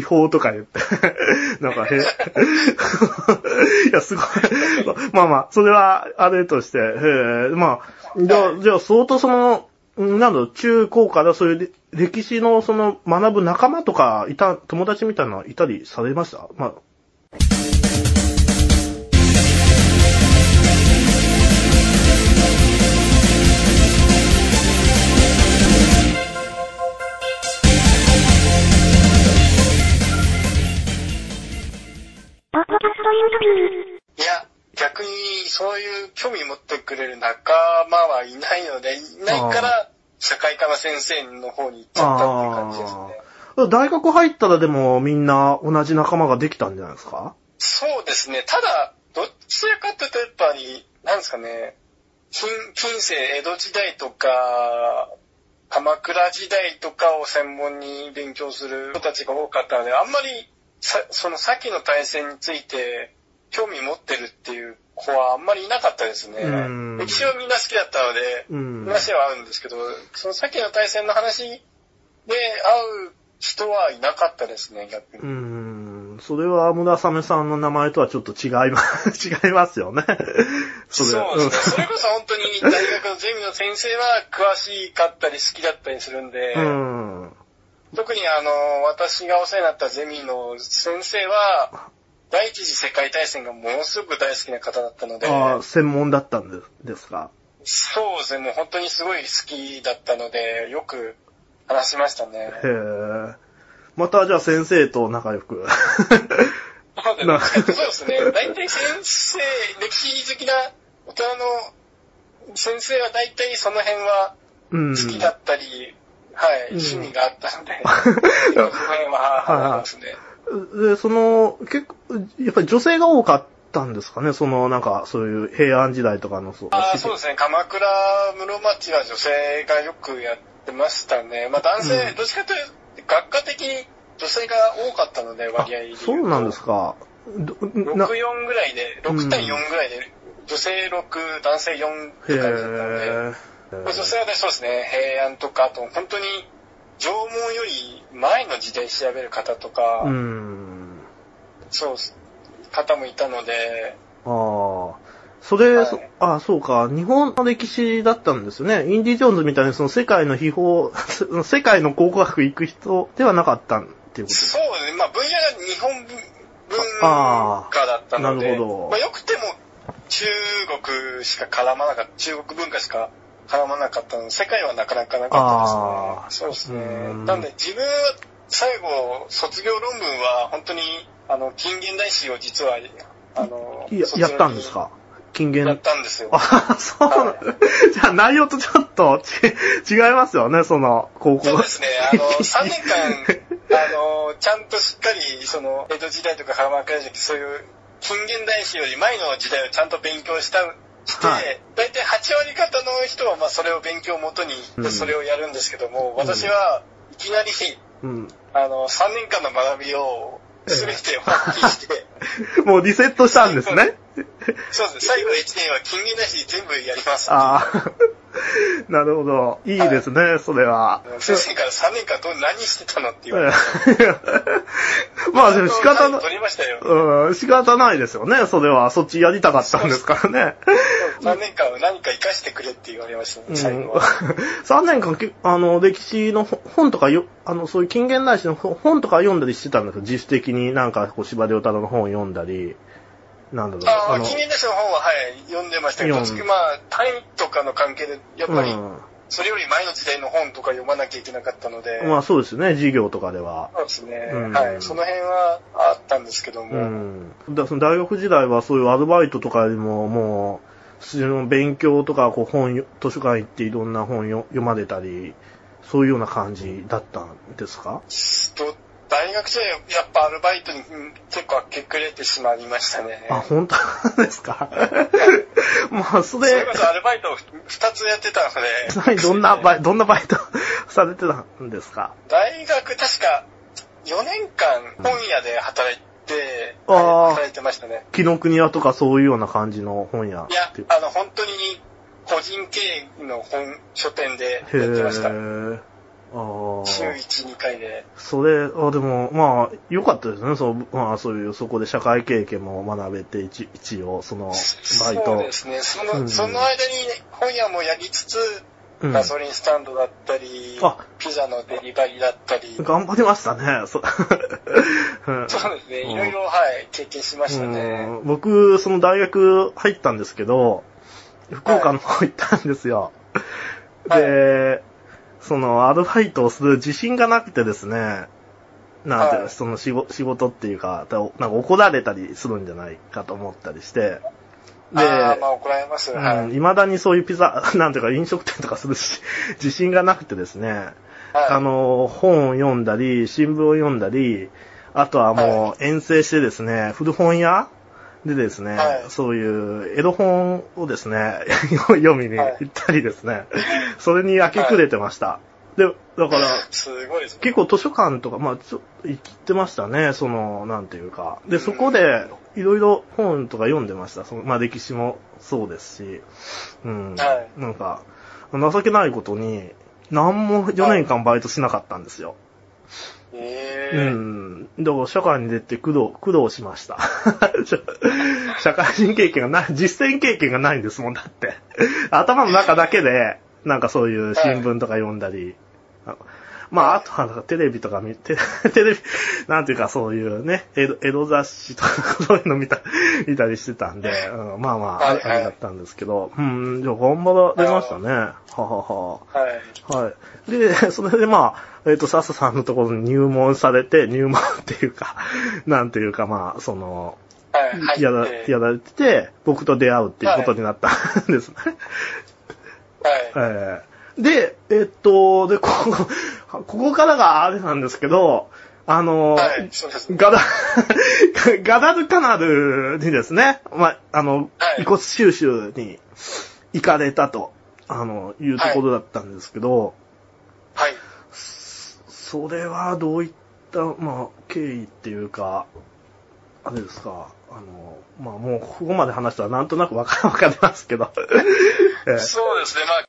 秘宝とか言って。なんかへ、いや、すごい。まあまあ、それは、あれとして、へえ、まあ、じゃあ、じゃあ、相当その、なんだろう、中高からそういう歴史のその学ぶ仲間とかいた、友達みたいなのいたりされました？まあ、そういう興味持ってくれる仲間はいないので、いないから、社会科の先生の方に行っちゃったっていう感じですね。大学入ったらでもみんな同じ仲間ができたんじゃないですか？そうですね。ただ、どちらかというとやっぱり、なんですかね、近近世、江戸時代とか、鎌倉時代とかを専門に勉強する人たちが多かったので、あんまりさその先の大戦について興味持ってるっていう子はあんまりいなかったですねうん。歴史はみんな好きだったので、うん。話は合うんですけど、その先の大戦の話で会う人はいなかったですね、逆に。うーん。それは村雨さんの名前とはちょっと違います、違いますよね。そうですね。それこそ本当に大学のゼミの先生は詳しかったり好きだったりするんで、うん。うん。特にあの、私がお世話になったゼミの先生は、第一次世界大戦がものすごく大好きな方だったので、ああ、専門だったんですか？そうですね、もう本当にすごい好きだったので、よく話しましたね。へえ。またじゃあ先生と仲良く。そうですなね。大体先生、歴史好きな大人の先生は大体その辺はうん。好きだったり、はい、うん趣味があったので、その辺は話しますね。で、その、結構、やっぱり女性が多かったんですかね？その、なんか、そういう平安時代とかの、そう。あーそうですね。鎌倉室町は女性がよくやってましたね。まあ男性、うんどっちかというと、学科的に女性が多かったので、割合。そうなんですか？どな6、4ぐらいで、6対4ぐらいで、女性6、男性4ってへ感じだったので、女性はね、そうですね、平安とか、あと本当に縄文より前の時代調べる方とか、うん。そう、方もいたので、ああ。それ、はいそあそうか。日本の歴史だったんですよね。インディ・ジョーンズみたいにその世界の秘宝、世界の考古学行く人ではなかったっていうことですそうですね、まあ分野が日本文あ化だったので、なるほどまあよくても中国しか絡まなかった、中国文化しか絡まなかったので、世界はなかなかなかったですね。そうですねう。んなんで自分は最後、卒業論文は本当に、あの、近現代史を実は、あの、ややったんですか？金やっ言。たんですよ。あ、そうなの、じゃあ内容とちょっとち違いますよね、その、高校。そうですね。あの、3年間、あの、ちゃんとしっかり、その、江戸時代とか鎌倉時代、そういう、近現代史より前の時代をちゃんと勉強した、して、はい大体8割方の人は、まあ、それを勉強をもとにう、んそれをやるんですけども、私はいきなり、うん。あの、3年間の学びを、すべて放棄して、もうリセットしたんですね。そうですね、最後の1年は近現代史全部やります。ああ。なるほど。いいですね、それは。先生から3年間どう何してたのって言われて。まあでも仕方な取りましたよ。うん、仕方ないですよね、それは。そっちやりたかったんですからね。3年間は何か活かしてくれって言われましたね、うん最後は。3年間け、あの、歴史のほ本とかよ、あの、そういう近現代史のほ本とか読んだりしてたんですよ。自主的になんか、こう、司馬遼太郎の本を読んだり、なんだろう。ああ、の近現代史の本は、はい、読んでましたけど、まあ、単位とかの関係で、やっぱり、うそれより前の時代の本とか読まなきゃいけなかったので、ん。まあそうですね、授業とかでは。そうですね、うんはい、その辺はあったんですけども、うん。だその大学時代はそういうアルバイトとかよりも、もう、普通の勉強とか、こう本よ、図書館行っていろんな本よ読まれたり、そういうような感じだったんですか？と大学時代、やっぱアルバイトにうん結構明け暮れてしまいましたね。あ、本当ですか？まあ、それ。それこ、そアルバイトを2つやってたので、ちなみにどんなバイ、どんなバイトされてたんですか？大学確か4年間本屋で働いて、あー。はい働いてましたね。紀ノ国屋とかそういうような感じの本屋いやあの、本当に個人経営の本、書店でへやってました。ー。あー週1、2回で。それ、あ、でも、まあ、良かったですね。そう、まあ、そういう、そこで社会経験も学べて、一一応、その、バイそうト。ですね。その、うんその間に本屋もやりつつ、うんガソリンスタンドだったり、あピザのデリバリーだったり、頑張りましたね。そうん そうですね。うんいろいろ、はい、経験しましたね。うん僕、その大学入ったんですけど、福岡の方行ったんですよ。はいで、その、アルバイトをする自信がなくてですね、なんていうの、はい。その仕事仕事っていうか、なんか怒られたりするんじゃないかと思ったりして、で、ああ、まあ怒られます。はい。うん、未だにそういうピザ、なんていうか飲食店とかするし、自信がなくてですね、はい。あの、本を読んだり、新聞を読んだり、あとはもう遠征してですね、古本屋でですね、はいそういうエロ本をですね、読みに行ったりですね、それに明け暮れてました。で、だから、すごい。結構図書館とか、まあ、ちょ行ってましたね、その、なんていうか。で、そこで、いろいろ本とか読んでました。そのまあ、歴史もそうですし、うん。はいなんか、情けないことに、何も4年間バイトしなかったんですよ。えうえん。だから社会に出て苦労、苦労しました。社会人経験がない、実践経験がないんですもん、だって。頭の中だけで、なんかそういう新聞とか読んだり、まあ、あとはテレビとか見て、テレビ、なんていうかそういうね、江戸雑誌とかそういうの見た、見たりしてたんで、うん、まあまあ、あれだったんですけど、うん、じゃあ頑張られましたね。ははは。はい。はい。で、それでまあ、えっ、と、笹さんのところに入門されて、入門っていうか、なんていうかまあ、その、やら、やられてて、僕と出会うっていうことになったんですね。はい。えーで、えっと、で、ここ、ここからがあれなんですけど、あの、はい。そうですね。ガダ、ガダルカナルにですね、まあ、あの、はい遺骨収集に行かれたと、あの、いうところだったんですけど、はい。それはどういった、まあ、経緯っていうか、あれですか、あの、まあもうここまで話したらなんとなくわかわかりますけど、えーそうですね。まあ、